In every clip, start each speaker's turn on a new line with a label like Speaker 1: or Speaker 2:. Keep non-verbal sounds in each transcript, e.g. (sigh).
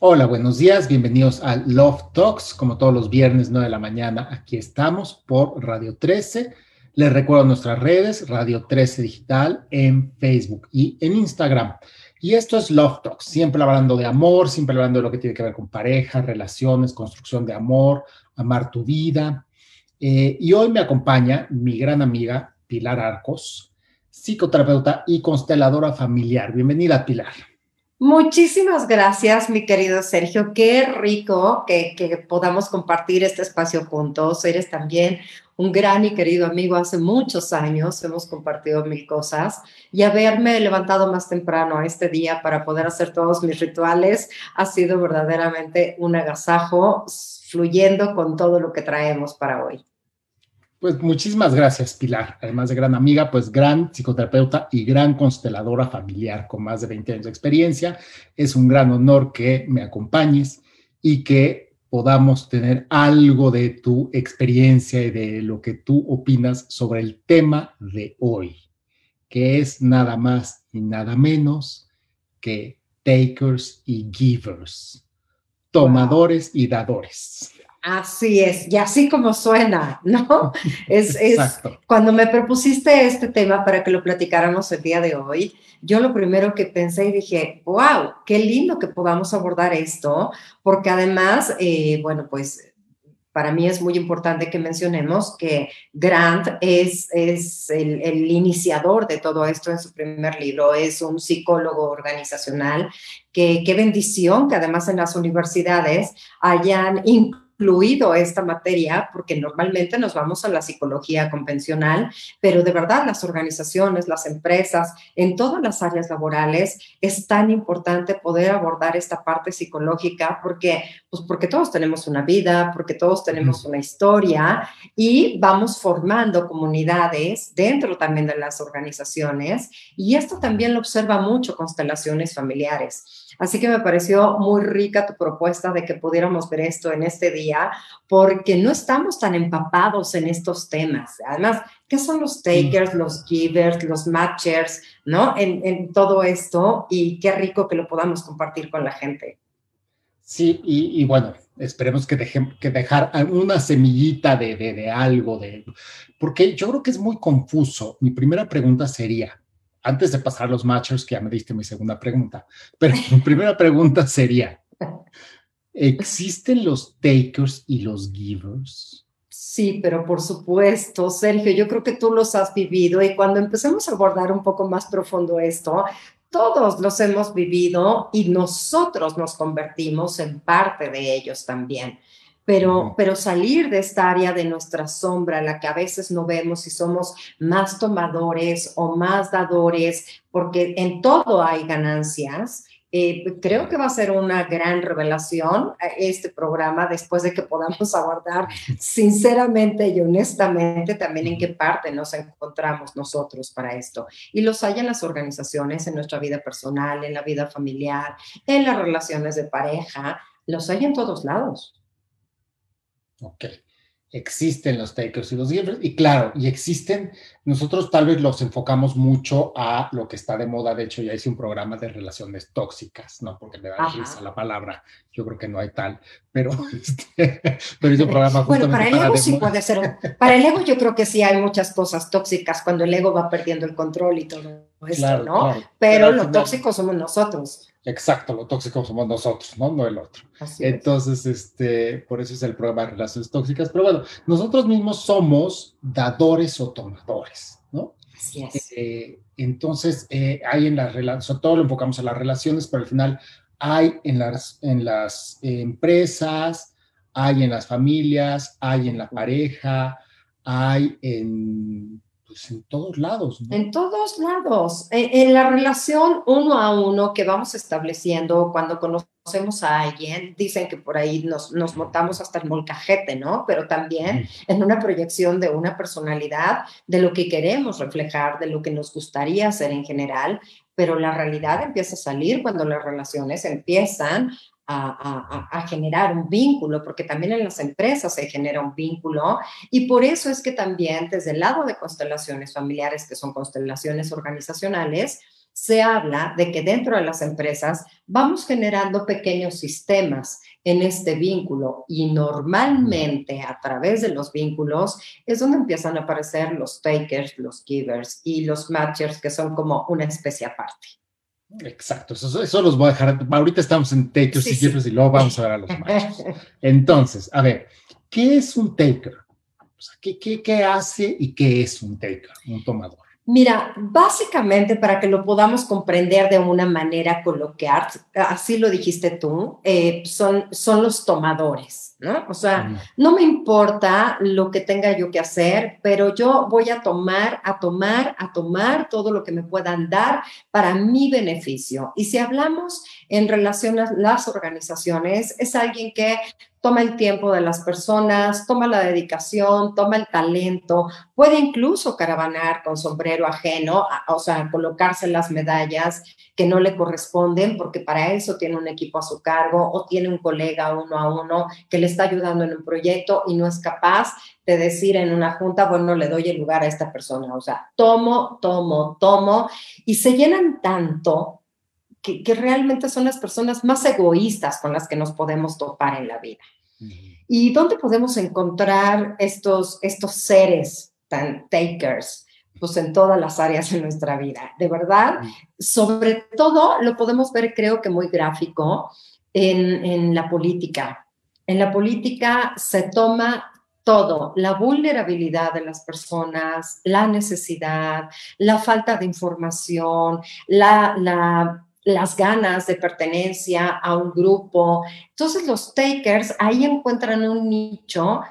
Speaker 1: Hola, buenos días, bienvenidos a Love Talks, como todos los viernes 9 de la mañana, aquí estamos por Radio 13. Les recuerdo nuestras redes, Radio 13 Digital, en Facebook y en Instagram. Y esto es Love Talks, siempre hablando de amor, siempre hablando de lo que tiene que ver con pareja, relaciones, construcción de amor, amar tu vida. Eh, y hoy me acompaña mi gran amiga Pilar Arcos, psicoterapeuta y consteladora familiar. Bienvenida, Pilar.
Speaker 2: Muchísimas gracias, mi querido Sergio. Qué rico que, podamos compartir este espacio juntos. Eres también un gran y querido amigo hace muchos años. Hemos compartido mil cosas y haberme levantado más temprano a este día para poder hacer todos mis rituales ha sido verdaderamente un agasajo fluyendo con todo lo que traemos para hoy.
Speaker 1: Pues muchísimas gracias, Pilar. Además de gran amiga, pues gran psicoterapeuta y gran consteladora familiar con más de 20 años de experiencia. Es un gran honor que me acompañes y que podamos tener algo de tu experiencia y de lo que tú opinas sobre el tema de hoy, que es nada más y nada menos que takers y givers, tomadores y dadores.
Speaker 2: Así es, y así como suena, ¿no? (laughs) Es, es cuando me propusiste este tema para que lo platicáramos el día de hoy, yo lo primero que pensé y dije, wow, qué lindo que podamos abordar esto, porque además, eh, bueno, pues para mí es muy importante que mencionemos que Grant es, es el, el, iniciador de todo esto en su primer libro, es un psicólogo organizacional, que qué bendición que además en las universidades hayan incluido esta materia, porque normalmente nos vamos a la psicología convencional, pero de verdad las organizaciones, las empresas, en todas las áreas laborales, es tan importante poder abordar esta parte psicológica porque, pues porque todos tenemos una vida, porque todos tenemos una historia y vamos formando comunidades dentro también de las organizaciones y esto también lo observa mucho constelaciones familiares. Así que me pareció muy rica tu propuesta de que pudiéramos ver esto en este día, porque no estamos tan empapados en estos temas. Además, ¿qué son los takers, los givers, los matchers, ¿no? En, todo esto y qué rico que lo podamos compartir con la gente.
Speaker 1: Sí, y, bueno, esperemos que, dejen, que dejar una semillita de, de, de algo, de, porque yo creo que es muy confuso. Mi primera pregunta sería, antes de pasar a los matchers, que ya me diste mi segunda pregunta, pero mi (laughs) primera pregunta sería, ¿existen los takers y los givers?
Speaker 2: Sí, pero por supuesto, Sergio, yo creo que tú los has vivido y cuando empecemos a abordar un poco más profundo esto, todos los hemos vivido y nosotros nos convertimos en parte de ellos también pero, pero salir de esta área de nuestra sombra, la que a veces no vemos si somos más tomadores o más dadores, porque en todo hay ganancias. Eh, creo que va a ser una gran revelación eh, este programa después de que podamos (laughs) abordar sinceramente y honestamente también en qué parte nos encontramos nosotros para esto. Y los hay en las organizaciones, en nuestra vida personal, en la vida familiar, en las relaciones de pareja, los hay en todos lados.
Speaker 1: Ok. Existen los takers y los givers, y claro, y existen, nosotros tal vez los enfocamos mucho a lo que está de moda, de hecho ya hice un programa de relaciones tóxicas, ¿no? Porque me da risa la palabra, yo creo que no hay tal, pero, (laughs) este, pero hice un programa
Speaker 2: Bueno, para el ego sí puede ser, para el ego yo creo que sí hay muchas cosas tóxicas cuando el ego va perdiendo el control y todo eso, ¿no? Pero, lo tóxico somos nosotros.
Speaker 1: Exacto, lo tóxico somos nosotros, ¿no? No el otro. Entonces, este, por eso es el programa de relaciones tóxicas. Pero bueno, nosotros mismos somos dadores o tomadores, ¿no?
Speaker 2: Así es.
Speaker 1: Eh, entonces, eh, hay en las relaciones, todo lo enfocamos a las relaciones, pero al final hay en las, en las empresas, hay en las familias, hay en la pareja, hay en pues, en todos lados.
Speaker 2: En todos lados. E, en, la relación uno a uno que vamos estableciendo cuando conocemos a alguien, dicen que por ahí nos, nos montamos hasta el molcajete, ¿no? Pero también en una proyección de una personalidad, de lo que queremos reflejar, de lo que nos gustaría hacer en general, pero la realidad empieza a salir cuando las relaciones empiezan a, generar un vínculo, porque también en las empresas se genera un vínculo y por eso es que también desde el lado de constelaciones familiares, que son constelaciones organizacionales, se habla de que dentro de las empresas vamos generando pequeños sistemas en este vínculo y normalmente a través de los vínculos es donde empiezan a aparecer los takers, los givers y los matchers que son como una especie aparte.
Speaker 1: Exacto, eso, los voy a dejar. Ahorita estamos en takers y givers y luego vamos a ver a los matchers. (laughs) Entonces, a ver, ¿qué es un taker? ¿qué, qué, qué hace y qué es un taker, un tomador?
Speaker 2: Mira, básicamente para que lo podamos comprender de una manera coloquial, así lo dijiste tú, eh, son, son los tomadores, ¿no? O sea, no me importa lo que tenga yo que hacer, pero yo voy a tomar, a tomar, a tomar todo lo que me puedan dar para mi beneficio. Y si hablamos en relación a las organizaciones, es alguien que toma el tiempo de las personas, toma la dedicación, toma el talento, puede incluso caravanar con sombrero ajeno, o sea, colocarse las medallas que no le corresponden, porque para eso tiene un equipo a su cargo o tiene un colega uno a uno que le está ayudando en un proyecto y no es capaz de decir en una junta, bueno, le doy el lugar a esta persona. O sea, tomo, tomo, tomo, y se llenan tanto que, realmente son las personas más egoístas con las que nos podemos topar en la vida. ¿Y dónde podemos encontrar estos, estos seres tan takers? Pues en todas las áreas de nuestra vida, de verdad. Sobre todo lo podemos ver, creo que muy gráfico, en, en la política. En la política se toma todo, la vulnerabilidad de las personas, la necesidad, la falta de información, la, la las ganas de pertenencia a un grupo. Entonces los takers ahí encuentran un nicho,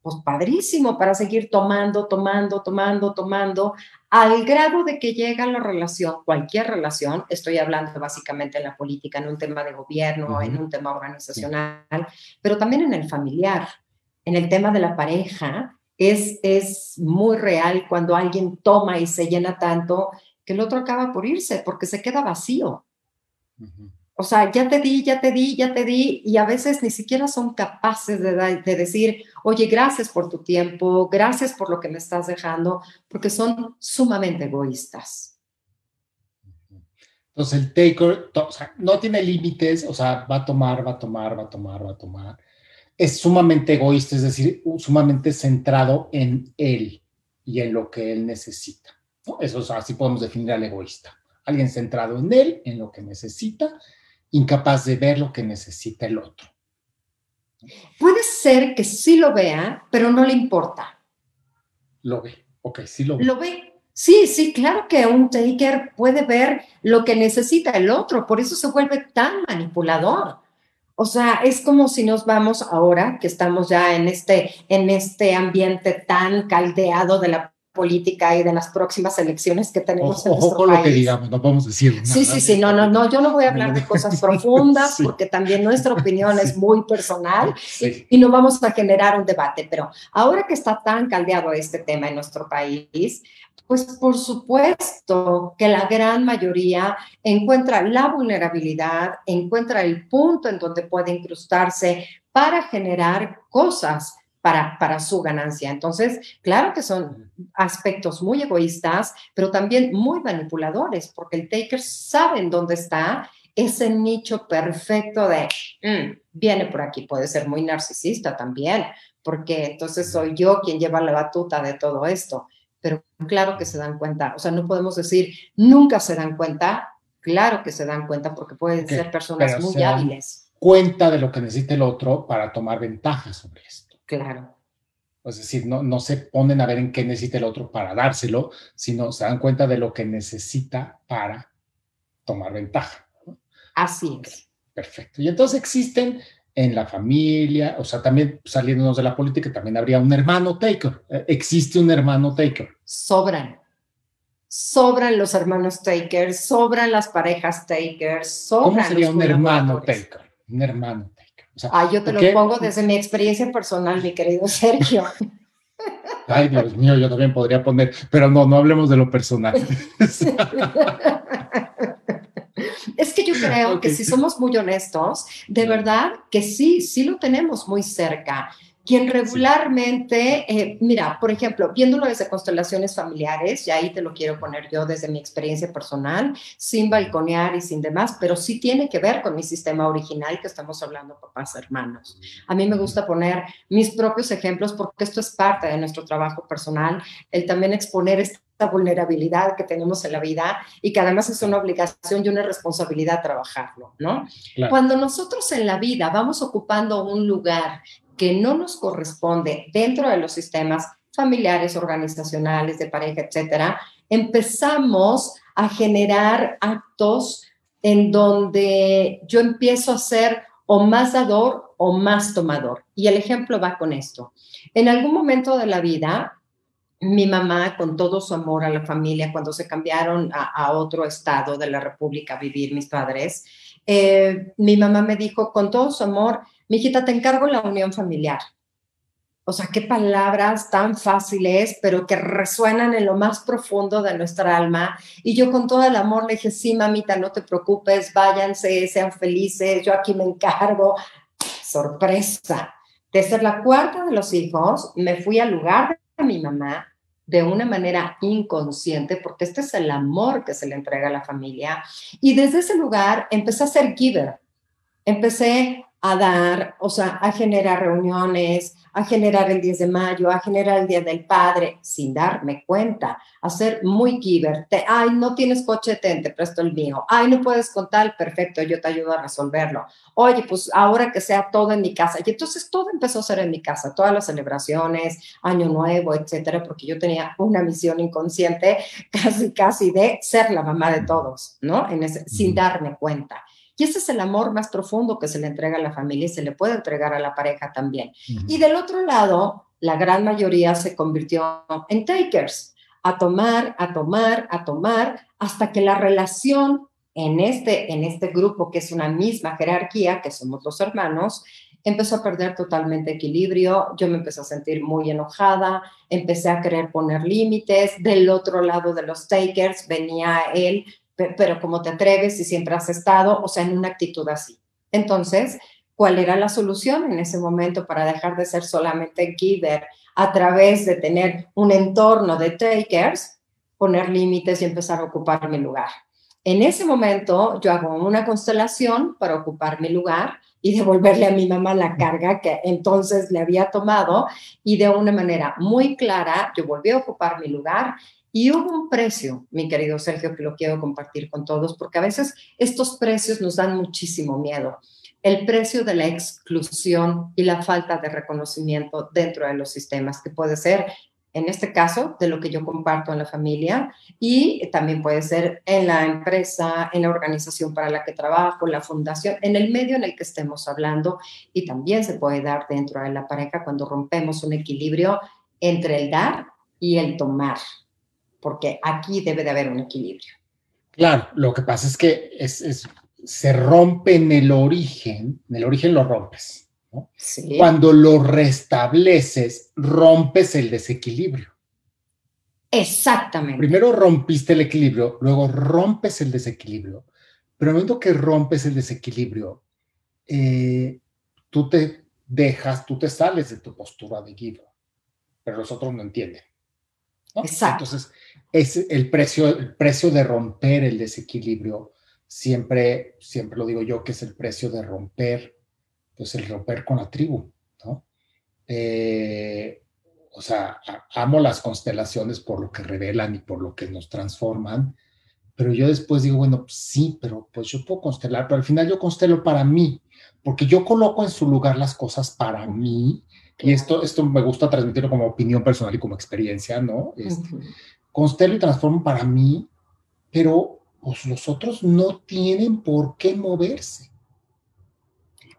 Speaker 2: pues padrísimo para seguir tomando, tomando, tomando, tomando, al grado de que llega la relación, cualquier relación, estoy hablando básicamente en la política, en un tema de gobierno, en un tema organizacional, pero también en el familiar, en el tema de la pareja. Es, es muy real cuando alguien toma y se llena tanto que el otro acaba por irse porque se queda vacío. O sea, ya te di, ya te di, ya te di, y a veces ni siquiera son capaces de, de, decir, oye, gracias por tu tiempo, gracias por lo que me estás dejando, porque son sumamente egoístas.
Speaker 1: Entonces el taker o sea, no tiene límites, o sea, va a tomar, va a tomar, va a tomar, va a tomar. Es sumamente egoísta, es decir, sumamente centrado en él y en lo que él necesita. Eso, es así podemos definir al egoísta alguien centrado en él, en lo que necesita, incapaz de ver lo que necesita el otro.
Speaker 2: Puede ser que sí lo vea, pero no le importa.
Speaker 1: Lo ve, ok, sí lo ve.
Speaker 2: Lo ve. Sí, sí, claro que un taker puede ver lo que necesita el otro, por eso se vuelve tan manipulador. O sea, es como si nos vamos ahora, que estamos ya en este, en este ambiente tan caldeado de la política y de las próximas elecciones que tenemos
Speaker 1: en nuestro país. lo que digamos, no podemos decir nada.
Speaker 2: Sí, sí, sí, no, no, no, yo no voy a hablar de cosas profundas (laughs) porque también nuestra opinión es muy personal y, no vamos a generar un debate, pero ahora que está tan caldeado este tema en nuestro país, pues por supuesto que la gran mayoría encuentra la vulnerabilidad, encuentra el punto en donde puede incrustarse para generar cosas para, su ganancia. Entonces, claro que son aspectos muy egoístas, pero también muy manipuladores, porque el taker sabe en dónde está ese nicho perfecto de, mm, viene por aquí, puede ser muy narcisista también, porque entonces soy yo quien lleva la batuta de todo esto. Pero claro que se dan cuenta, o sea, no podemos decir nunca se dan cuenta, claro que se dan cuenta porque pueden ser personas muy hábiles.
Speaker 1: Cuenta de lo que necesita el otro para tomar ventaja sobre esto.
Speaker 2: Claro.
Speaker 1: Es decir, no, no se ponen a ver en qué necesita el otro para dárselo, sino se dan cuenta de lo que necesita para tomar ventaja.
Speaker 2: Así es.
Speaker 1: Perfecto. Y entonces existen en la familia, o sea, también saliéndonos de la política, también habría un hermano taker. Eh, existe un hermano taker.
Speaker 2: Sobran. Sobran los hermanos takers, sobran las parejas takers, sobran.
Speaker 1: ¿Cómo sería un hermano taker? Un hermano
Speaker 2: ah, yo te lo pongo desde mi experiencia personal, mi querido Sergio. (laughs)
Speaker 1: Ay, Dios mío, yo también podría poner, pero no, no hablemos de lo personal. (laughs)
Speaker 2: es que yo creo que si somos muy honestos, de verdad que sí, sí lo tenemos muy cerca, quien regularmente, eh, mira, por ejemplo, viéndolo desde constelaciones familiares, y ahí te lo quiero poner yo desde mi experiencia personal, sin balconear y sin demás, pero sí tiene que ver con mi sistema original que estamos hablando papás hermanos. A mí me gusta poner mis propios ejemplos porque esto es parte de nuestro trabajo personal, el también exponer esta vulnerabilidad que tenemos en la vida y que además es una obligación y una responsabilidad trabajarlo, ¿no? Cuando nosotros en la vida vamos ocupando un lugar que no nos corresponde dentro de los sistemas familiares, organizacionales, de pareja, etcétera, empezamos a generar actos en donde yo empiezo a ser o más dador o más tomador. Y el ejemplo va con esto. En algún momento de la vida, mi mamá, con todo su amor a la familia, cuando se cambiaron a, otro estado de la República a vivir mis padres, eh, mi mamá me dijo con todo su amor, mi hijita, te encargo la unión familiar. O sea, qué palabras tan fáciles, pero que resuenan en lo más profundo de nuestra alma. Y yo con todo el amor le dije, sí, mamita, no te preocupes, váyanse, sean felices, yo aquí me encargo. Sorpresa. De ser la cuarta de los hijos, me fui al lugar de mi mamá de una manera inconsciente, porque este es el amor que se le entrega a la familia. Y desde ese lugar empecé a ser giver. Empecé a dar, o sea, a generar reuniones, a generar el 10 de mayo, a generar el Día del Padre, sin darme cuenta, a ser muy giver. ay, no tienes coche, te presto el mío. Ay, no puedes contar, perfecto, yo te ayudo a resolverlo. Oye, pues ahora que sea todo en mi casa. Y entonces todo empezó a ser en mi casa, todas las celebraciones, Año Nuevo, etcétera, porque yo tenía una misión inconsciente (laughs) casi, casi de ser la mamá de todos, ¿no? En ese, sin darme cuenta. Y ese es el amor más profundo que se le entrega a la familia y se le puede entregar a la pareja también. Y del otro lado, la gran mayoría se convirtió en takers, a tomar, a tomar, a tomar, hasta que la relación en este, en este grupo, que es una misma jerarquía, que somos los hermanos, empezó a perder totalmente equilibrio, yo me empecé a sentir muy enojada, empecé a querer poner límites, del otro lado de los takers venía él pero como te atreves y siempre has estado, o sea, en una actitud así. Entonces, ¿cuál era la solución en ese momento para dejar de ser solamente giver a través de tener un entorno de takers, poner límites y empezar a ocupar mi lugar? En ese momento yo hago una constelación para ocupar mi lugar y devolverle a mi mamá la carga que entonces le había tomado y de una manera muy clara yo volví a ocupar mi lugar y hubo un precio, mi querido Sergio, que lo quiero compartir con todos, porque a veces estos precios nos dan muchísimo miedo. El precio de la exclusión y la falta de reconocimiento dentro de los sistemas, que puede ser, en este caso, de lo que yo comparto en la familia y también puede ser en la empresa, en la organización para la que trabajo, la fundación, en el medio en el que estemos hablando y también se puede dar dentro de la pareja cuando rompemos un equilibrio entre el dar y el tomar porque aquí debe de haber un equilibrio.
Speaker 1: Claro, lo que pasa es que es, se rompe en el origen, en el origen lo rompes. Cuando lo restableces, rompes el desequilibrio.
Speaker 2: Exactamente.
Speaker 1: Primero rompiste el equilibrio, luego rompes el desequilibrio. Pero el momento que rompes el desequilibrio, eh, tú te dejas, tú te sales de tu postura de giver, pero los otros no entienden.
Speaker 2: Exacto.
Speaker 1: Entonces, es el precio, el precio de romper el desequilibrio. Siempre, siempre lo digo yo, que es el precio de romper, pues el romper con la tribu, ¿no? Eh, o sea, amo las constelaciones por lo que revelan y por lo que nos transforman, pero yo después digo, bueno, sí, pero pues yo puedo constelar, pero al final yo constelo para mí, porque yo coloco en su lugar las cosas para mí, y esto, esto me gusta transmitirlo como opinión personal y como experiencia, ¿no? Este, constelo y transformo para mí, pero pues, los otros no tienen por qué moverse.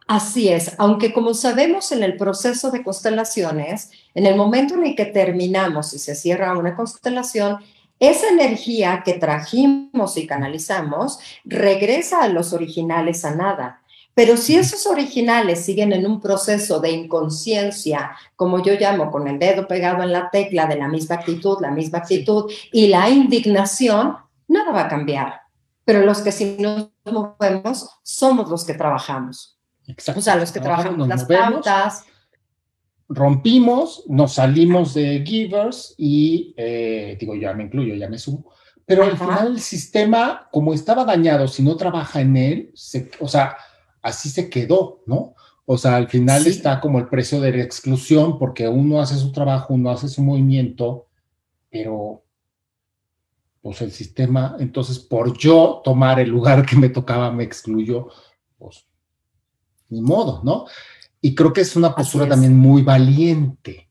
Speaker 2: Así es, aunque como sabemos en el proceso de constelaciones, en el momento en el que terminamos y se cierra una constelación, esa energía que trajimos y canalizamos regresa a los originales a nada. Pero si esos originales siguen en un proceso de inconsciencia, como yo llamo, con el dedo pegado en la tecla de la misma actitud, la misma actitud y la indignación, nada va a cambiar. Pero los que sí nos movemos somos los que trabajamos.
Speaker 1: Exacto.
Speaker 2: O sea, los que trabajamos las pautas.
Speaker 1: rompimos, nos salimos de Givers y, eh, digo, ya me incluyo, ya me sumo, pero al final el sistema, como estaba dañado, si no trabaja en él, o sea, así se quedó, ¿no? O sea, al final está como el precio de la exclusión, porque uno hace su trabajo, uno hace su movimiento, pero pues el sistema, entonces por yo tomar el lugar que me tocaba me excluyó, pues ni modo, ¿no? Y creo que es una postura también muy valiente.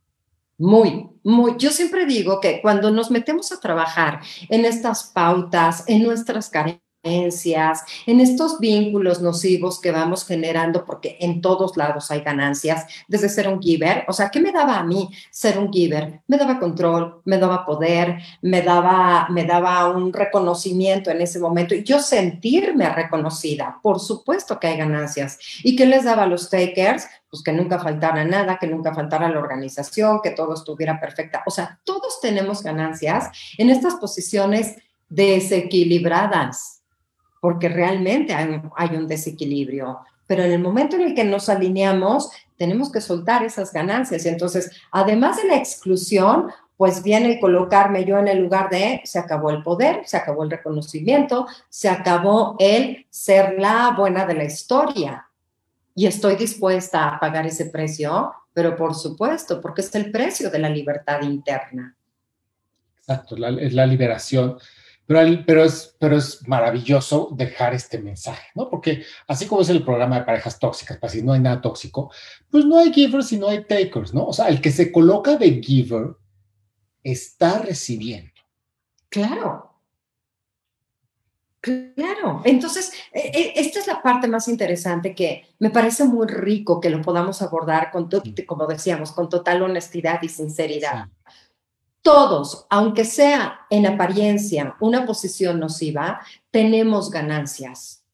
Speaker 2: Muy, muy. Yo siempre digo que cuando nos metemos a trabajar en estas pautas, en nuestras carencias, en estos vínculos nocivos que vamos generando, porque en todos lados hay ganancias, desde ser un giver, o sea, ¿qué me daba a mí ser un giver? Me daba control, me daba poder, me daba, me daba un reconocimiento en ese momento y yo sentirme reconocida, por supuesto que hay ganancias. ¿Y qué les daba a los takers? Pues que nunca faltara nada, que nunca faltara la organización, que todo estuviera perfecta. O sea, todos tenemos ganancias en estas posiciones desequilibradas porque realmente hay, un desequilibrio. Pero en el momento en el que nos alineamos, tenemos que soltar esas ganancias. Y entonces, además de la exclusión, pues viene el colocarme yo en el lugar de se acabó el poder, se acabó el reconocimiento, se acabó el ser la buena de la historia. Y estoy dispuesta a pagar ese precio, pero por supuesto, porque es el precio de la libertad interna.
Speaker 1: Exacto, es la liberación pero, es, pero es maravilloso dejar este mensaje, ¿no? Porque así como es el programa de parejas tóxicas, para si no hay nada tóxico, pues no hay givers y no hay takers, ¿no? O sea, el que se coloca de giver está recibiendo.
Speaker 2: Claro. Claro, entonces e, e, esta es la parte más interesante que me parece muy rico que lo podamos abordar con, como decíamos, con total honestidad y sinceridad todos, aunque sea en apariencia una posición nociva, tenemos ganancias.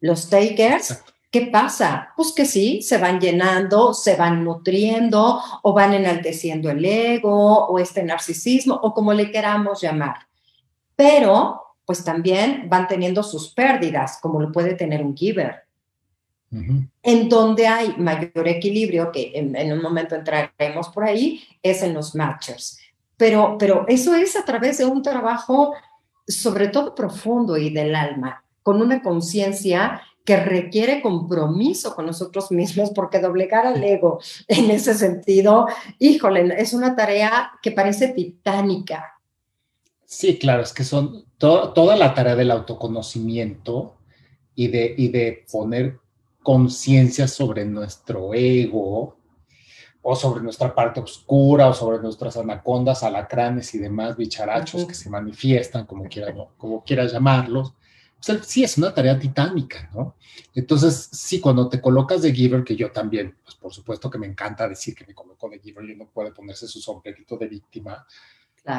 Speaker 2: Los takers, ¿qué pasa? Pues que sí, se van llenando, se van nutriendo o van enalteciendo el ego o este narcisismo o como le queramos llamar. Pero, pues también van teniendo sus pérdidas, como lo puede tener un giver. En donde hay mayor equilibrio, que en, en, un momento entraremos por ahí, es en los matchers pero, pero eso es a través de un trabajo sobre todo profundo y del alma, con una conciencia que requiere compromiso con nosotros mismos, porque doblegar al ego en ese sentido, híjole, es una tarea que parece titánica.
Speaker 1: Sí, claro, es que son toda la tarea del autoconocimiento y de, y de poner conciencia sobre nuestro ego, o sobre nuestra parte oscura, o sobre nuestras anacondas, alacranes y demás bicharachos que se manifiestan, como quieras, como quieras llamarlos. sí, es una tarea titánica, ¿no? Entonces, sí, cuando te colocas de giver, que yo también, pues por supuesto que me encanta decir que me coloco de giver y uno puede ponerse su sombrerito de víctima,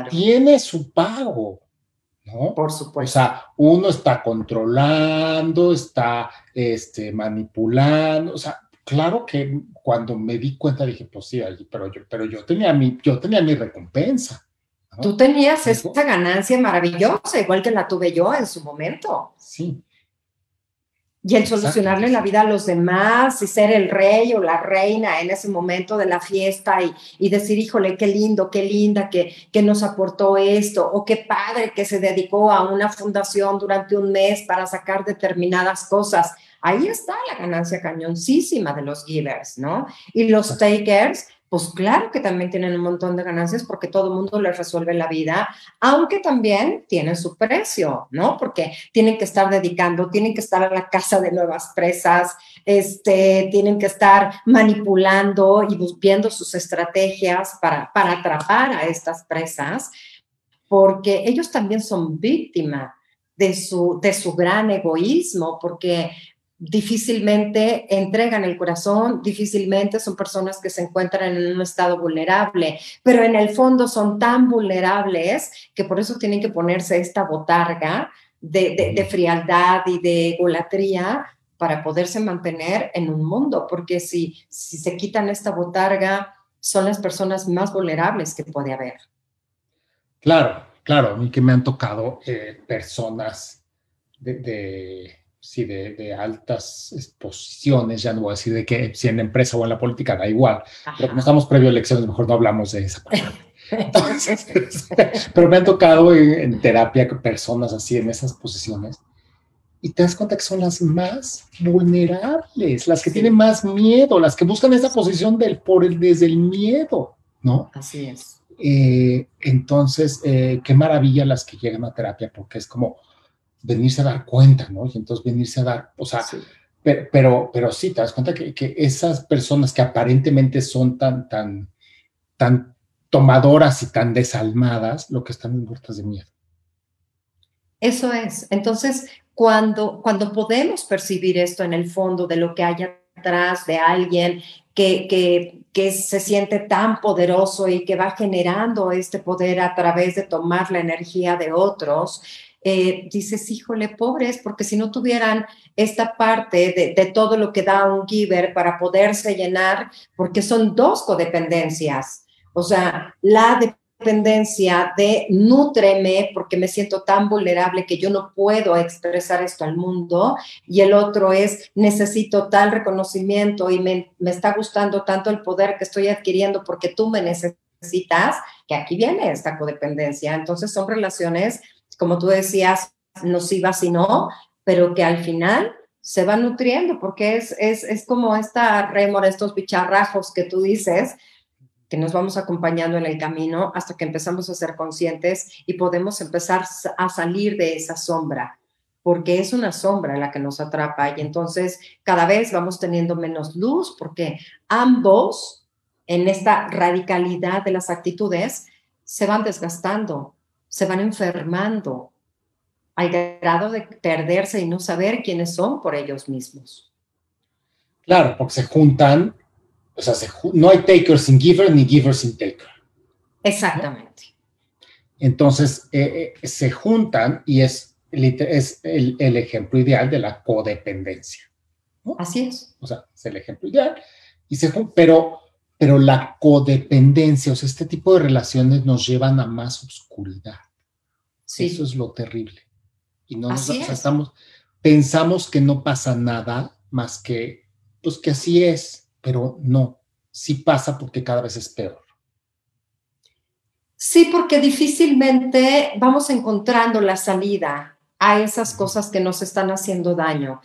Speaker 1: tiene su pago, ¿no?
Speaker 2: Por supuesto. O
Speaker 1: sea, uno está controlando, está este, manipulando, o sea, claro que cuando me di cuenta dije, pues sí, pero yo, pero yo tenía mi, yo tenía mi recompensa.
Speaker 2: Tú tenías esa ganancia maravillosa, igual que la tuve yo en su momento.
Speaker 1: Sí.
Speaker 2: Y el solucionarle la vida a los demás y ser el rey o la reina en ese momento de la fiesta y, y decir, híjole, qué lindo, qué linda que, que nos aportó esto, o qué padre que se dedicó a una fundación durante un mes para sacar determinadas cosas ahí está la ganancia cañoncísima de los givers, ¿no? Y los takers, pues claro que también tienen un montón de ganancias porque todo el mundo les resuelve la vida, aunque también tienen su precio, ¿no? Porque tienen que estar dedicando, tienen que estar a la casa de nuevas presas, este, tienen que estar manipulando y viendo sus estrategias para, para atrapar a estas presas, porque ellos también son víctimas de su, de su gran egoísmo, porque difícilmente entregan el corazón, difícilmente son personas que se encuentran en un estado vulnerable, pero en el fondo son tan vulnerables que por eso tienen que ponerse esta botarga de, frialdad y de egolatría para poderse mantener en un mundo, porque si, si se quitan esta botarga, son las personas más vulnerables que puede haber.
Speaker 1: Claro, claro, a mí que me han tocado eh, personas de sí, de, altas posiciones, ya no voy a decir de que si en la empresa o en la política, da igual, pero como estamos previo a elecciones, mejor no hablamos de esa parte. (laughs) pero me han tocado en, terapia personas así en esas posiciones y te das cuenta que son las más vulnerables, las que tienen más miedo, las que buscan esa posición del, por el, desde el miedo, ¿no?
Speaker 2: Así es.
Speaker 1: Eh, entonces, eh, qué maravilla las que llegan a terapia, porque es como venirse a dar cuenta, ¿no? Y entonces venirse a dar, o sea, Pero, pero, pero, sí, te das cuenta que, que, esas personas que aparentemente son tan, tan, tan tomadoras y tan desalmadas, lo que están muertas de miedo.
Speaker 2: Eso es. Entonces, cuando, cuando podemos percibir esto en el fondo de lo que hay atrás de alguien que, que, que, se siente tan poderoso y que va generando este poder a través de tomar la energía de otros, eh, dices, híjole, pobres, porque si no tuvieran esta parte de, todo lo que da un giver para poderse llenar, porque son dos codependencias. O sea, la dependencia de nútreme porque me siento tan vulnerable que yo no puedo expresar esto al mundo y el otro es necesito tal reconocimiento y me está gustando tanto el poder que estoy adquiriendo porque tú me necesitas, que aquí viene esta codependencia. Entonces son relaciones, como tú decías, nocivas y no, pero que al final se van nutriendo porque es, es, es como esta rémora, estos bicharrajos que tú dices, que nos vamos acompañando en el camino hasta que empezamos a ser conscientes y podemos empezar a salir de esa sombra, porque es una sombra la que nos atrapa y entonces cada vez vamos teniendo menos luz porque ambos en esta radicalidad de las actitudes se van desgastando, se van enfermando al grado de perderse y no saber quiénes son por ellos mismos.
Speaker 1: Claro, porque se juntan o sea, no hay taker sin giver ni giver sin taker.
Speaker 2: Exactamente.
Speaker 1: Entonces, eh, eh, se juntan y es, es el, ejemplo ideal de la codependencia.
Speaker 2: Así es.
Speaker 1: O sea, es el ejemplo ideal. Y se, pero, pero la codependencia, o sea, este tipo de relaciones nos llevan a más oscuridad. Sí. Eso es lo terrible. Y no nos, estamos, pensamos que no pasa nada más que, pues que así es pero no, sí pasa porque cada vez es peor.
Speaker 2: Sí, porque difícilmente vamos encontrando la salida a esas cosas que nos están haciendo daño.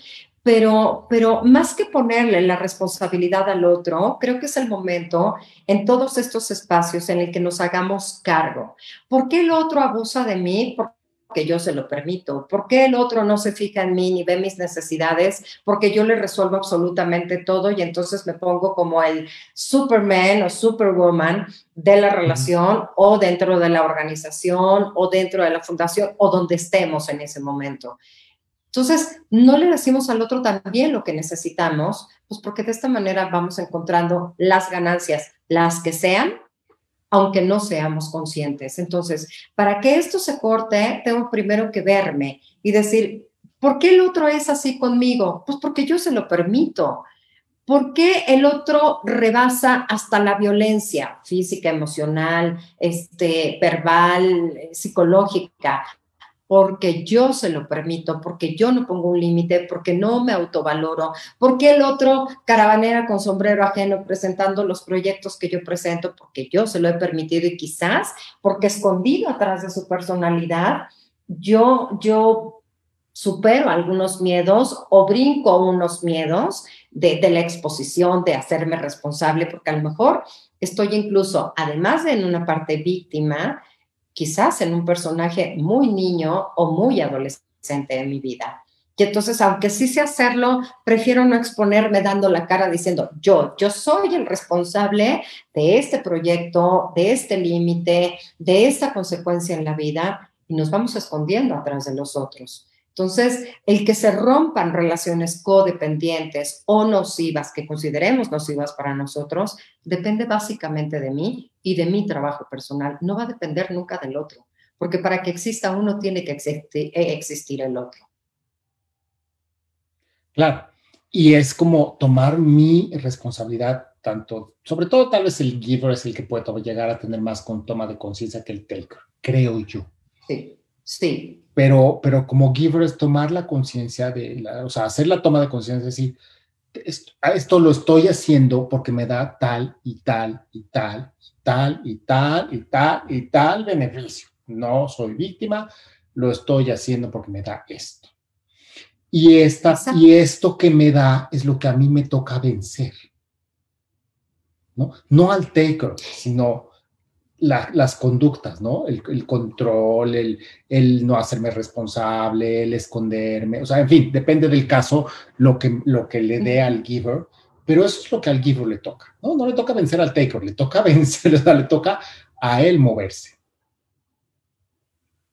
Speaker 2: Pero, pero más que ponerle la responsabilidad al otro, creo que es el momento en todos estos espacios en el que nos hagamos cargo. ¿Por qué el otro abusa de mí? que yo se lo permito? ¿Por qué el otro no se fija en mí ni ve mis necesidades? Porque yo le resuelvo absolutamente todo y entonces me pongo como el Superman o Superwoman de la relación o dentro de la organización o dentro de la fundación o donde estemos en ese momento. Entonces, no le decimos al otro también lo que necesitamos, pues porque de esta manera vamos encontrando las ganancias, las que sean, aunque no seamos conscientes. Entonces, para que esto se corte, tengo primero que verme y decir, ¿por qué el otro es así conmigo? Pues porque yo se lo permito. ¿Por qué el otro rebasa hasta la violencia física, emocional, este, verbal, psicológica? Porque yo se lo permito, porque yo no pongo un límite, porque no me autovaloro, porque el otro caravanera con sombrero ajeno presentando los proyectos que yo presento, porque yo se lo he permitido y quizás porque escondido atrás de su personalidad, yo, yo supero algunos miedos o brinco unos miedos de, de la exposición, de hacerme responsable, porque a lo mejor estoy incluso, además de en una parte víctima, quizás en un personaje muy niño o muy adolescente en mi vida. Y entonces, aunque sí sé hacerlo, prefiero no exponerme dando la cara diciendo, yo, yo soy el responsable de este proyecto, de este límite, de esta consecuencia en la vida, y nos vamos escondiendo atrás de los otros. Entonces, el que se rompan relaciones codependientes o nocivas, que consideremos nocivas para nosotros, depende básicamente de mí y de mi trabajo personal. No va a depender nunca del otro, porque para que exista uno tiene que existir, el otro.
Speaker 1: Claro, y es como tomar mi responsabilidad, tanto, sobre todo tal vez el giver es el que puede llegar a tener más con toma de conciencia que el taker, creo yo.
Speaker 2: Sí, sí,
Speaker 1: pero, pero como giver es tomar la conciencia de, la, o sea, hacer la toma de conciencia, decir, esto, lo estoy haciendo porque me da tal y tal y tal y tal y tal y tal y tal beneficio. No soy víctima, lo estoy haciendo porque me da esto. Y, esta, y esto que me da es lo que a mí me toca vencer. ¿no? No al taker, sino las conductas, ¿no? El, control, el, no hacerme responsable, el esconderme, o sea, en fin, depende del caso lo que, lo que le dé al giver, pero eso es lo que al giver le toca, ¿no? No le toca vencer al taker, le toca (laughs) vencer, o sea, le toca a él moverse.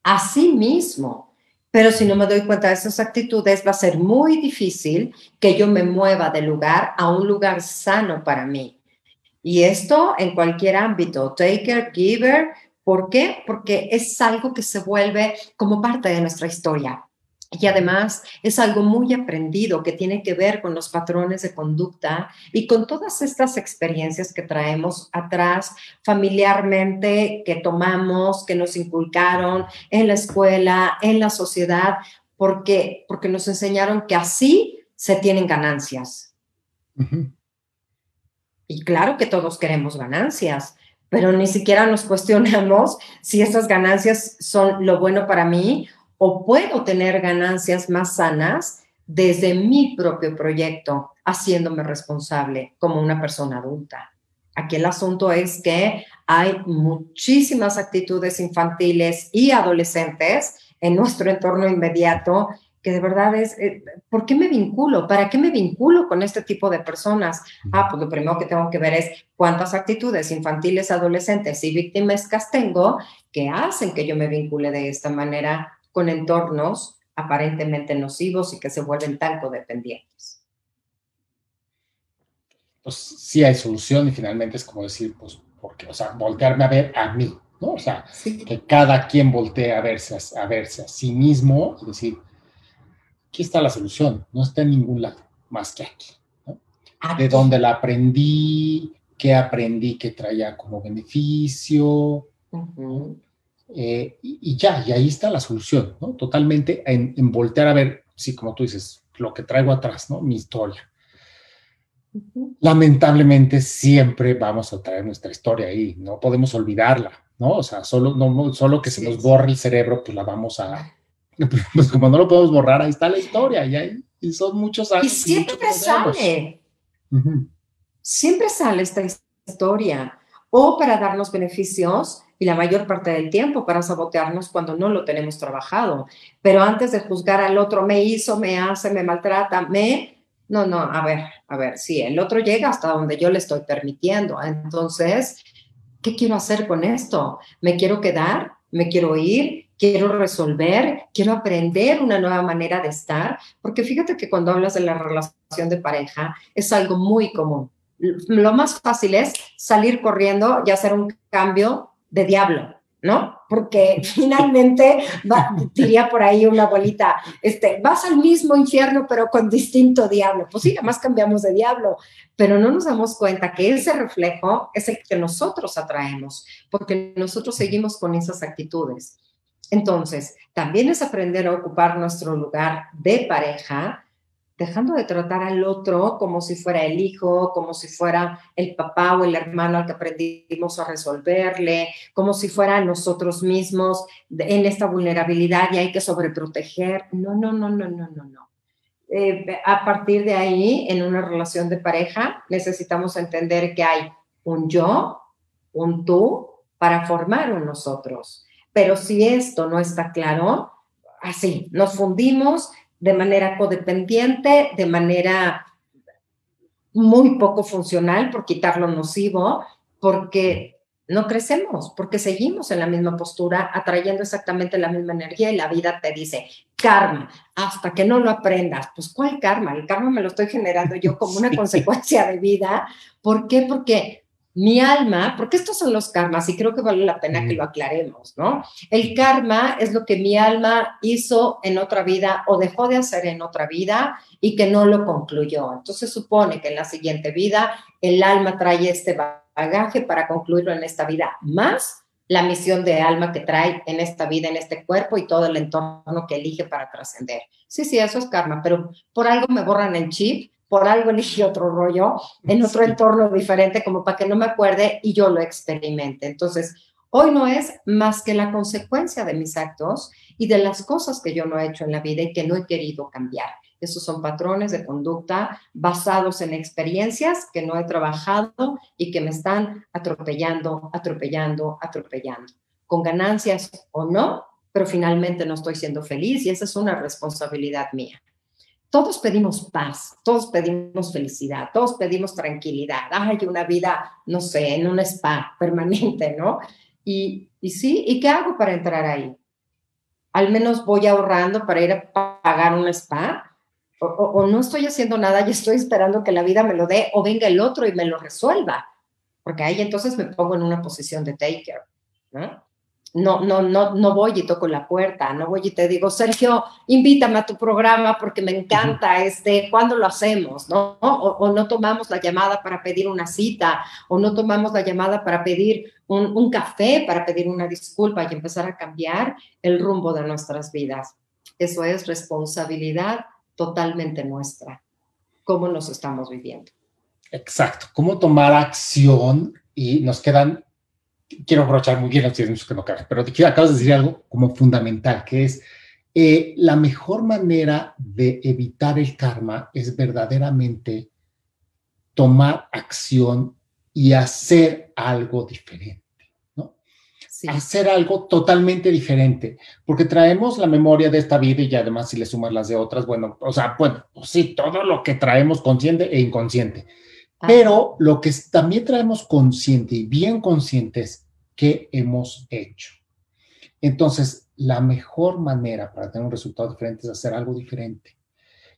Speaker 2: Así mismo, pero si no me doy cuenta de esas actitudes, va a ser muy difícil que yo me mueva de lugar a un lugar sano para mí y esto en cualquier ámbito, taker, giver. ¿Por qué? Porque es algo que se vuelve como parte de nuestra historia. Y además es algo muy aprendido que tiene que ver con los patrones de conducta y con todas estas experiencias que traemos atrás familiarmente, que tomamos, que nos inculcaron en la escuela, en la sociedad, porque, porque nos enseñaron que así se tienen ganancias. Y claro que todos queremos ganancias, pero ni siquiera nos (laughs) cuestionamos si esas ganancias son lo bueno para mí o puedo tener ganancias más sanas desde mi propio proyecto, haciéndome responsable como una persona adulta. Aquí el asunto es que hay muchísimas actitudes infantiles y adolescentes en nuestro entorno inmediato que de verdad es, eh, ¿por qué me vinculo? ¿Para qué me vinculo con este tipo de personas? Ah, pues lo primero que tengo que ver es cuántas actitudes infantiles, adolescentes y víctimas tengo que hacen que yo me vincule de esta manera con entornos aparentemente nocivos y que se vuelven tan codependientes.
Speaker 1: Pues sí hay solución y finalmente es como decir, pues, porque, o sea, voltearme a ver a mí, ¿no? O sea, que cada quien voltee a verse, a verse a sí mismo y decir, aquí está la solución, no está en ningún lado más que aquí. De dónde la aprendí, qué aprendí que traía como beneficio. Eh, y, ya, y ahí está la solución, ¿no? Totalmente en, voltear a ver, sí, como tú dices, lo que traigo atrás, ¿no? Mi historia. Lamentablemente siempre vamos a traer nuestra historia ahí, no podemos olvidarla, ¿no? O sea, solo, no, solo que se nos borre el cerebro, pues la vamos a, (laughs) pues como no lo podemos borrar, ahí está la historia y, ahí, son muchos años.
Speaker 2: Y siempre sale. Siempre sale esta historia. O para darnos beneficios y la mayor parte del tiempo para sabotearnos cuando no lo tenemos trabajado. Pero antes de juzgar al otro, me hizo, me hace, me maltrata, me... No, no, a ver, a ver, sí, el otro llega hasta donde yo le estoy permitiendo. Entonces, ¿qué quiero hacer con esto? ¿Me quiero quedar? ¿Me quiero ir? Quiero resolver, quiero aprender una nueva manera de estar, porque fíjate que cuando hablas de la relación de pareja es algo muy común. Lo más fácil es salir corriendo y hacer un cambio de diablo, ¿no? Porque (laughs) finalmente, va, diría por ahí una abuelita, este, vas al mismo infierno pero con distinto diablo. Pues sí, además cambiamos de diablo, pero no nos damos cuenta que ese reflejo es el que nosotros atraemos, porque nosotros seguimos con esas actitudes. Entonces, también es aprender a ocupar nuestro lugar de pareja, dejando de tratar al otro como si fuera el hijo, como si fuera el papá o el hermano al que aprendimos a resolverle, como si fuera nosotros mismos en esta vulnerabilidad y hay que sobreproteger. No, no, no, no, no, no, no. Eh, a partir de ahí, en una relación de pareja, necesitamos entender que hay un yo, un tú, para formar un nosotros. Pero si esto no está claro, así, nos fundimos de manera codependiente, de manera muy poco funcional, por quitar lo nocivo, porque no crecemos, porque seguimos en la misma postura, atrayendo exactamente la misma energía y la vida te dice, karma, hasta que no lo aprendas. Pues ¿cuál karma? El karma me lo estoy generando yo como una consecuencia de vida. ¿Por qué? Porque mi alma, porque estos son los karmas y creo que vale la pena que lo aclaremos, ¿no? El karma es lo que mi alma hizo en otra vida o dejó de hacer en otra vida y que no lo concluyó. Entonces supone que en la siguiente vida el alma trae este bagaje para concluirlo en esta vida, más la misión de alma que trae en esta vida, en este cuerpo y todo el entorno que elige para trascender. Sí, sí, eso es karma, pero por algo me borran el chip, por algo elige otro rollo, en otro entorno diferente, como para que no me acuerde y yo lo experimente. Entonces, hoy no es más que la consecuencia de mis actos y de las cosas que yo no he hecho en la vida y que no he querido cambiar. Esos son patrones de conducta basados en experiencias que no he trabajado y que me están atropellando, atropellando, atropellando, con ganancias o no, pero finalmente no estoy siendo feliz y esa es una responsabilidad mía. Todos pedimos paz, todos pedimos felicidad, todos pedimos tranquilidad. Hay una vida, no sé, en un spa (laughs) permanente, ¿no? Y, y sí, ¿y qué hago para entrar ahí? Al menos voy ahorrando para ir a pagar un spa o, no estoy haciendo nada y estoy esperando que la vida me lo dé o venga el otro y me lo resuelva, porque ahí entonces me pongo en una posición de taker, ¿no? No, no, no, no voy y toco la puerta, no voy y te digo, Sergio, invítame a tu programa porque me encanta, este, ¿cuándo lo hacemos? ¿no? O, no tomamos la llamada para pedir una cita, o no tomamos la llamada para pedir un, un café, para pedir una disculpa y empezar a cambiar el rumbo de nuestras vidas. Eso es responsabilidad totalmente nuestra, cómo nos estamos viviendo.
Speaker 1: Exacto, cómo tomar acción y nos quedan, quiero aprovechar muy bien los tiempos que no quedan, pero te acabas de decir algo como fundamental, que es eh, la mejor manera de evitar el karma es verdaderamente tomar acción y hacer algo diferente hacer algo totalmente diferente, porque traemos la memoria de esta vida y además si le sumas las de otras, bueno, o sea, bueno, pues sí, todo lo que traemos consciente e inconsciente, pero lo que también traemos consciente y bien consciente es qué hemos hecho. Entonces, la mejor manera para tener un resultado diferente es hacer algo diferente.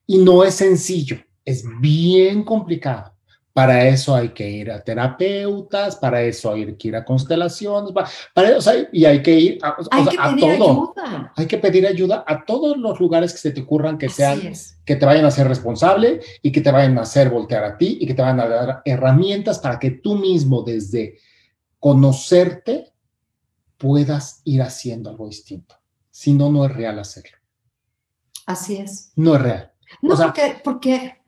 Speaker 1: Y no es sencillo, es bien complicado para eso hay que ir a terapeutas, para eso hay que ir a constelaciones, para, eso y hay que ir a, todo. Hay que pedir ayuda a todos los lugares que se te ocurran que sean, que te vayan a ser responsable y que te vayan a hacer voltear a ti y que te vayan a dar herramientas para que tú mismo desde conocerte puedas ir haciendo algo distinto. Si no, no es real hacerlo.
Speaker 2: Así es.
Speaker 1: No es real.
Speaker 2: No, porque, porque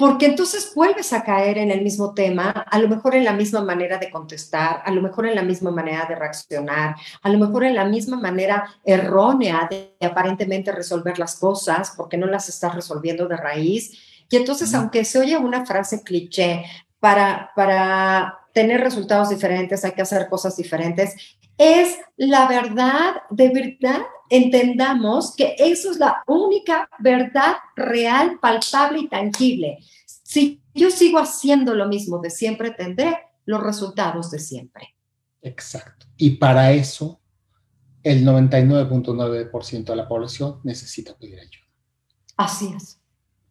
Speaker 2: porque entonces vuelves a caer en el mismo tema, a lo mejor en la misma manera de contestar, a lo mejor en la misma manera de reaccionar, a lo mejor en la misma manera errónea de aparentemente resolver las cosas, porque no las estás resolviendo de raíz. Y entonces, aunque se oye una frase cliché, para, para tener resultados diferentes hay que hacer cosas diferentes, es la verdad, de verdad, entendamos que eso es la única verdad real, palpable y tangible. Si yo sigo haciendo lo mismo de siempre, tendré los resultados de siempre.
Speaker 1: Exacto. Y para eso, el 99.9% de la población necesita pedir ayuda.
Speaker 2: Así es.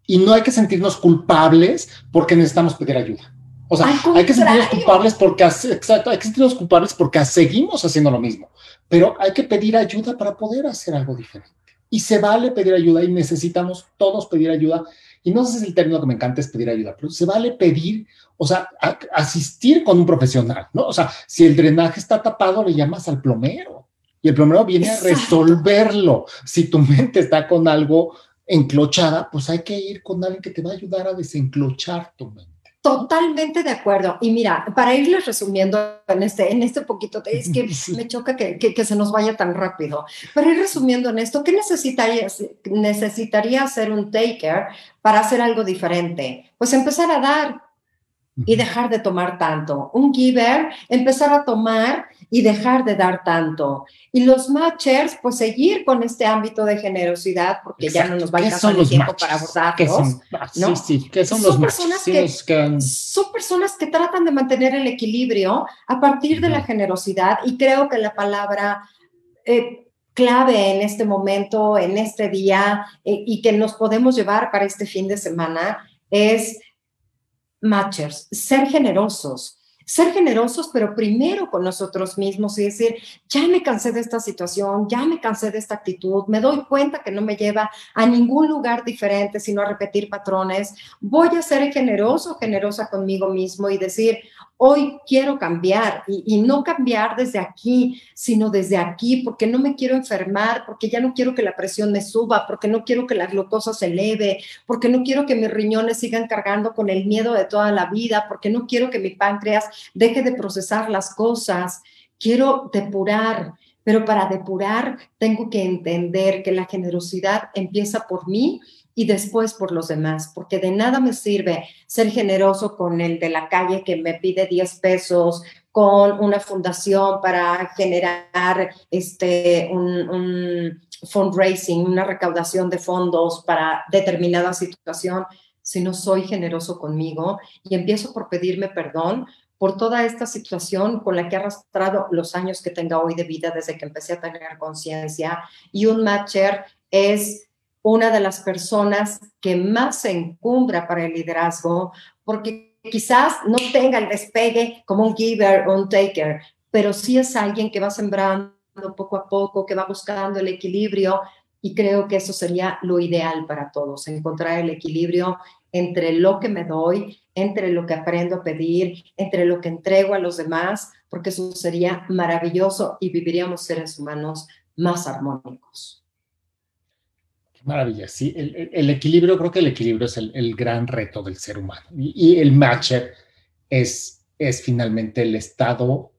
Speaker 1: Y no hay que sentirnos culpables porque necesitamos pedir ayuda. O sea, hay que sentirnos culpables porque, exacto, hay que sentirnos culpables porque seguimos haciendo lo mismo, pero hay que pedir ayuda para poder hacer algo diferente. Y se vale pedir ayuda y necesitamos todos pedir ayuda. Y no sé si el término que me encanta es pedir ayuda, pero se vale pedir, o sea, asistir con un profesional, ¿no? O sea, si el drenaje está tapado, le llamas al plomero y el plomero viene a resolverlo. Si tu mente está con algo enclochada, pues hay que ir con alguien que te va a ayudar a desenclochar tu mente.
Speaker 2: Totalmente de acuerdo. Y mira, para irles resumiendo en este, en este poquito, es que (laughs) me choca que, que, se nos vaya tan rápido. Para ir resumiendo en esto, ¿qué necesitaría, necesitaría hacer un taker para hacer algo diferente? Pues empezar a dar y dejar de tomar tanto. Un giver, empezar a tomar y dejar de dar tanto. Y los matchers, pues seguir con este ámbito de generosidad, porque ya no nos va a alcanzar el tiempo para abordarlos.
Speaker 1: ¿no? Sí, sí, ¿qué son, los
Speaker 2: personas que, Son personas que tratan de mantener el equilibrio a partir de la generosidad y creo que la palabra... Eh, clave en este momento, en este día, eh, y que nos podemos llevar para este fin de semana es matchers, ser generosos, ser generosos, pero primero con nosotros mismos y decir, ya me cansé de esta situación, ya me cansé de esta actitud, me doy cuenta que no me lleva a ningún lugar diferente, sino a repetir patrones. Voy a ser generoso, generosa conmigo mismo y decir, Hoy quiero cambiar y, no cambiar desde aquí, sino desde aquí, porque no me quiero enfermar, porque ya no quiero que la presión me suba, porque no quiero que la glucosa se eleve, porque no quiero que mis riñones sigan cargando con el miedo de toda la vida, porque no quiero que mi páncreas deje de procesar las cosas. Quiero depurar, pero para depurar tengo que entender que la generosidad empieza por mí y después por los demás, porque de nada me sirve ser generoso con el de la calle que me pide 10 pesos, con una fundación para generar este, un, fundraising, una recaudación de fondos para determinada situación, si no soy generoso conmigo y empiezo por pedirme perdón por toda esta situación con la que he arrastrado los años que tenga hoy de vida desde que empecé a tener conciencia. Y un matcher es una de las personas que más se encumbra para el liderazgo, porque quizás no tenga el despegue como un giver o un taker, pero sí es alguien que va sembrando poco a poco, que va buscando el equilibrio y creo que eso sería lo ideal para todos, encontrar el equilibrio entre lo que me doy, entre lo que aprendo a pedir, entre lo que entrego a los demás, porque eso sería maravilloso y viviríamos seres humanos más armónicos
Speaker 1: maravilla, sí. El, equilibrio, creo que el equilibrio es el, gran reto del ser humano. Y, el matcher es, es finalmente el estado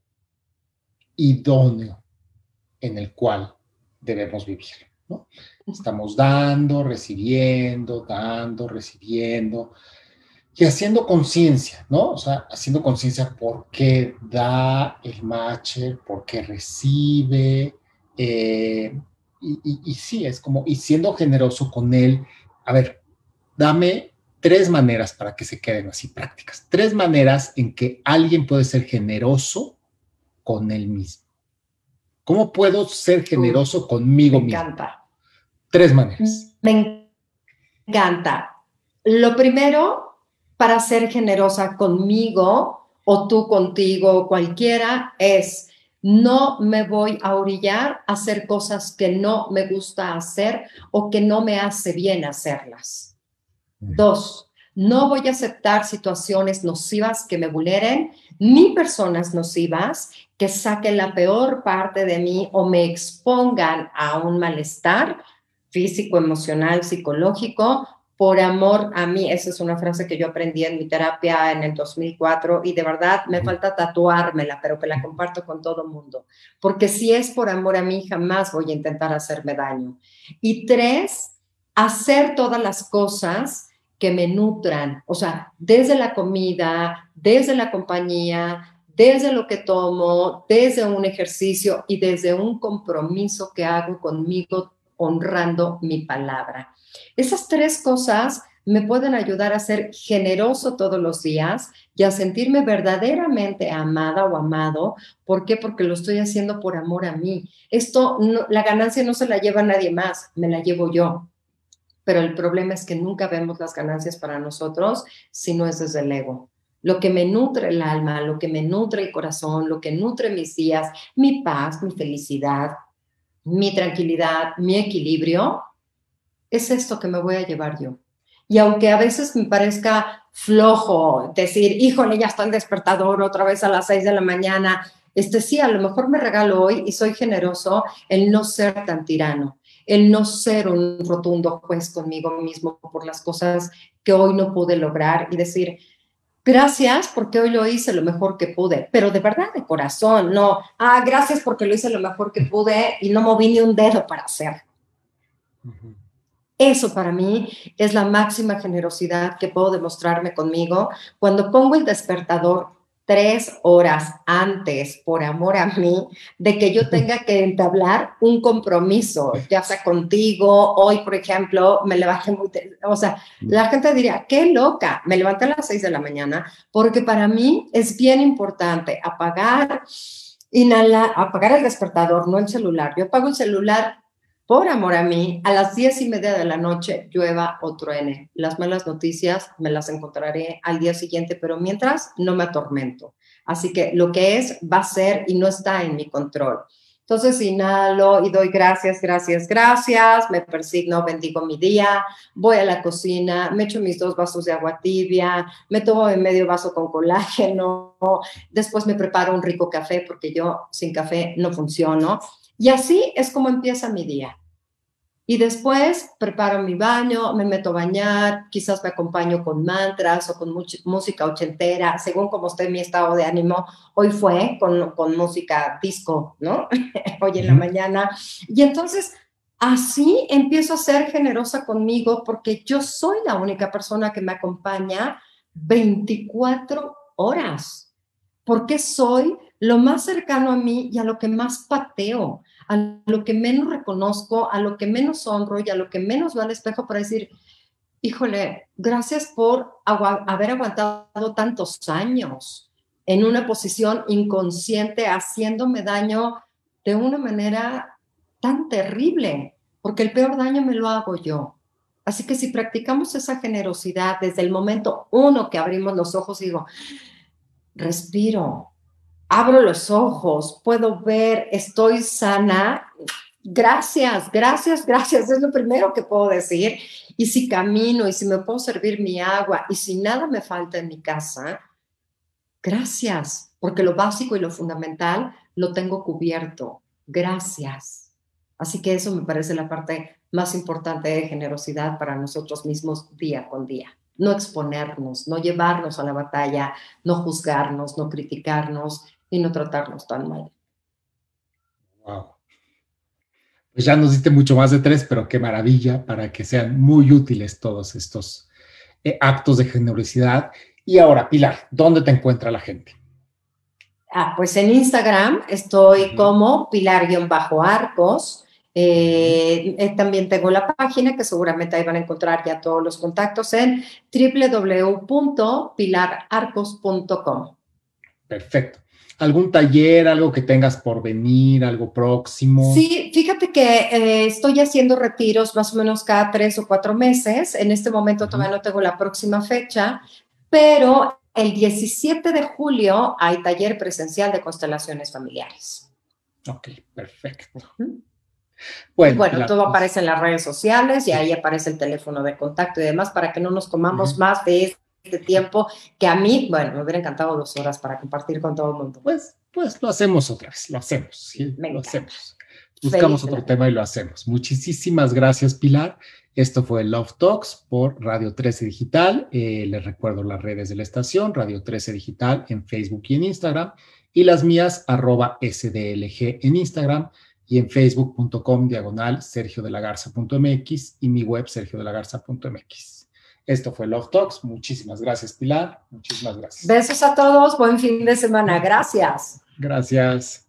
Speaker 1: idóneo en el cual debemos vivir. ¿no? Estamos dando, recibiendo, dando, recibiendo y haciendo conciencia, ¿no? O sea, haciendo conciencia por qué da el matcher, por qué recibe, eh, y, sí, es como, y siendo generoso con él, a ver, dame tres maneras para que se queden así prácticas, tres maneras en que alguien puede ser generoso con él mismo. ¿Cómo puedo ser generoso conmigo mismo?
Speaker 2: Me encanta.
Speaker 1: Tres maneras.
Speaker 2: Me encanta. Lo primero, para ser generosa conmigo o tú contigo, cualquiera, es no me voy a orillar a hacer cosas que no me gusta hacer o que no me hace bien hacerlas. Dos, no voy a aceptar situaciones nocivas que me vulneren, ni personas nocivas que saquen la peor parte de mí o me expongan a un malestar físico, emocional, psicológico por amor a mí. Esa es una frase que yo aprendí en mi terapia en el 2004 y de verdad me falta tatuármela, pero que la comparto con todo mundo. Porque si es por amor a mí, jamás voy a intentar hacerme daño. Y tres, hacer todas las cosas que me nutran, o sea, desde la comida, desde la compañía, desde lo que tomo, desde un ejercicio y desde un compromiso que hago conmigo honrando mi palabra. Esas tres cosas me pueden ayudar a ser generoso todos los días y a sentirme verdaderamente amada o amado. ¿Por qué? Porque lo estoy haciendo por amor a mí. Esto, la ganancia no se la lleva nadie más, me la llevo yo. Pero el problema es que nunca vemos las ganancias para nosotros si no es desde el ego. Lo que me nutre el alma, lo que me nutre el corazón, lo que nutre mis días, mi paz, mi felicidad, mi tranquilidad, mi equilibrio, es esto que me voy a llevar yo. Y aunque a veces me parezca flojo decir, híjole, ya está el despertador otra vez a las seis de la mañana, este sí, a lo mejor me regalo hoy y soy generoso el no ser tan tirano, el no ser un rotundo juez conmigo mismo por las cosas que hoy no pude lograr y decir, gracias porque hoy lo hice lo mejor que pude, pero de verdad, de corazón, no, ah, gracias porque lo hice lo mejor que pude y no moví ni un dedo para hacer. Eso para mí es la máxima generosidad que puedo demostrarme conmigo cuando pongo el despertador tres horas antes, por amor a mí, de que yo tenga que entablar un compromiso, ya sea contigo, hoy, por ejemplo, me levanté muy, o sea, la gente diría, qué loca, me levanté a las seis de la mañana, porque para mí es bien importante apagar, inhalar, apagar el despertador, no el celular. Yo apago el celular por amor a mí, a las diez y media de la noche llueva o truene. Las malas noticias me las encontraré al día siguiente, pero mientras no me atormento. Así que lo que es va a ser y no está en mi control. Entonces inhalo y doy gracias, gracias, gracias, me persigno, bendigo mi día, voy a la cocina, me echo mis dos vasos de agua tibia, me tomo en medio vaso con colágeno, después me preparo un rico café porque yo sin café no funciono. Y así es como empieza mi día. Y después preparo mi baño, me meto a bañar, quizás me acompaño con mantras o con música ochentera, según como esté mi estado de ánimo. Hoy fue con, con música disco, ¿no? (laughs) Hoy en la mañana. Y entonces así empiezo a ser generosa conmigo porque yo soy la única persona que me acompaña 24 horas. Porque soy lo más cercano a mí y a lo que más pateo a lo que menos reconozco, a lo que menos honro y a lo que menos va al espejo para decir, híjole, gracias por haber aguantado tantos años en una posición inconsciente, haciéndome daño de una manera tan terrible, porque el peor daño me lo hago yo. Así que si practicamos esa generosidad desde el momento uno que abrimos los ojos, digo, respiro, abro los ojos, puedo ver, estoy sana. Gracias, gracias, gracias. Es lo primero que puedo decir. Y si camino y si me puedo servir mi agua y si nada me falta en mi casa, gracias, porque lo básico y lo fundamental lo tengo cubierto. Gracias. Así que eso me parece la parte más importante de generosidad para nosotros mismos día con día. No exponernos, no llevarnos a la batalla, no juzgarnos, no criticarnos, y no tratarlos tan mal.
Speaker 1: Wow. Pues ya nos diste mucho más de tres, pero qué maravilla para que sean muy útiles todos estos eh, actos de generosidad. Y ahora, Pilar, ¿dónde te encuentra la gente?
Speaker 2: Ah, pues en Instagram estoy como Pilar-Arcos. Eh, eh, también tengo la página que seguramente ahí van a encontrar ya todos los contactos en www.pilararcos.com.
Speaker 1: Perfecto algún taller, algo que tengas por venir, algo próximo.
Speaker 2: Sí, fíjate que eh, estoy haciendo retiros más o menos cada tres o cuatro meses. En este momento todavía no tengo la próxima fecha, pero el 17 de julio hay taller presencial de constelaciones familiares.
Speaker 1: Ok, perfecto.
Speaker 2: Bueno, bueno todo aparece en las redes sociales y ahí aparece el teléfono de contacto y demás para que no nos comamos más de de tiempo que a mí, bueno, me hubiera encantado dos horas para compartir con todo el mundo.
Speaker 1: Pues, pues lo hacemos otra vez, lo hacemos, ¿sí? lo hacemos. Buscamos otro tema y lo hacemos. Muchísimas gracias, Pilar. Esto fue Love Talks por Radio 13 Digital. Eh, les recuerdo las redes de la estación, Radio 13 Digital en Facebook y en Instagram, y las mías, arroba SDLG en Instagram y en facebook.com diagonal sergio de la garza.mx y mi web sergio de la garza.mx. Esto fue Love Talks. Muchísimas gracias, Pilar. Muchísimas gracias.
Speaker 2: Besos a todos. Buen fin de semana. Gracias.
Speaker 1: Gracias.